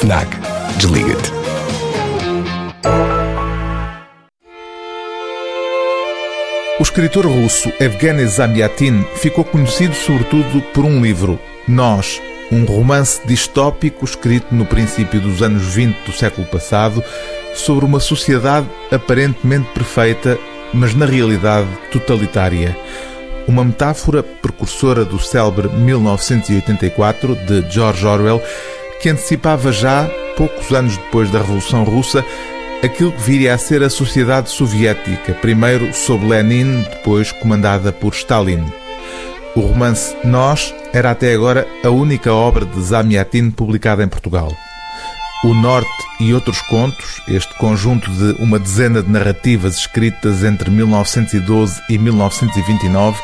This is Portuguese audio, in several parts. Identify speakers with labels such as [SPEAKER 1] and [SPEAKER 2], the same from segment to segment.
[SPEAKER 1] FNAC. Desliga-te.
[SPEAKER 2] O escritor russo Evgeny Zamyatin ficou conhecido sobretudo por um livro, Nós, um romance distópico escrito no princípio dos anos 20 do século passado sobre uma sociedade aparentemente perfeita, mas na realidade totalitária. Uma metáfora precursora do célebre 1984 de George Orwell, que antecipava já, poucos anos depois da Revolução Russa, aquilo que viria a ser a sociedade soviética, primeiro sob Lenin, depois comandada por Stalin. O romance Nós era até agora a única obra de Zamyatin publicada em Portugal. O Norte e outros contos, este conjunto de uma dezena de narrativas escritas entre 1912 e 1929,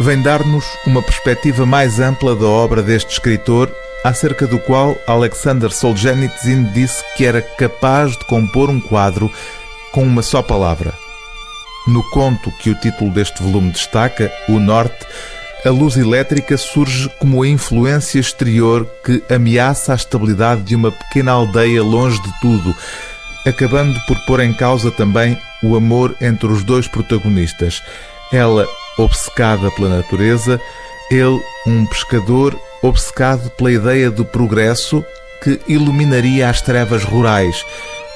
[SPEAKER 2] vem dar-nos uma perspectiva mais ampla da obra deste escritor, acerca do qual Alexander Solzhenitsyn disse que era capaz de compor um quadro com uma só palavra. No conto que o título deste volume destaca, O Norte, a luz elétrica surge como a influência exterior que ameaça a estabilidade de uma pequena aldeia longe de tudo, acabando por pôr em causa também o amor entre os dois protagonistas. Ela, obcecada pela natureza, ele, um pescador obcecado pela ideia do progresso que iluminaria as trevas rurais,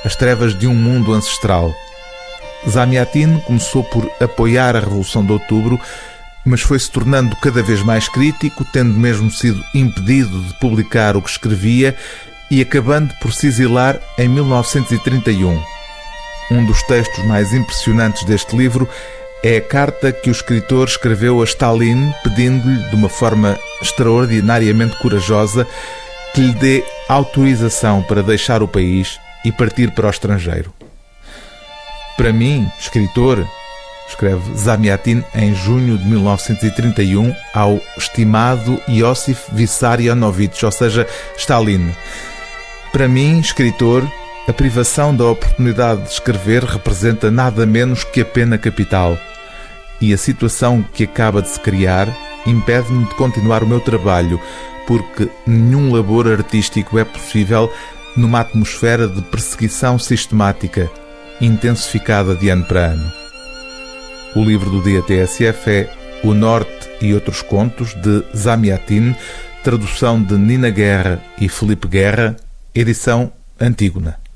[SPEAKER 2] as trevas de um mundo ancestral. Zamyatin começou por apoiar a Revolução de Outubro mas foi-se tornando cada vez mais crítico, tendo mesmo sido impedido de publicar o que escrevia e acabando por se exilar em 1931. Um dos textos mais impressionantes deste livro é a carta que o escritor escreveu a Stalin pedindo-lhe, de uma forma extraordinariamente corajosa, que lhe dê autorização para deixar o país e partir para o estrangeiro. Para mim, escritor, escreve Zamyatin em junho de 1931 ao estimado Iosif Vissarionovich, ou seja, Stalin. Para mim, escritor, a privação da oportunidade de escrever representa nada menos que a pena capital. E a situação que acaba de se criar impede-me de continuar o meu trabalho, porque nenhum labor artístico é possível numa atmosfera de perseguição sistemática, intensificada de ano para ano. O livro do dia TSF é O Norte e Outros Contos, de Zamyatin, tradução de Nina Guerra e Felipe Guerra, edição Antígona.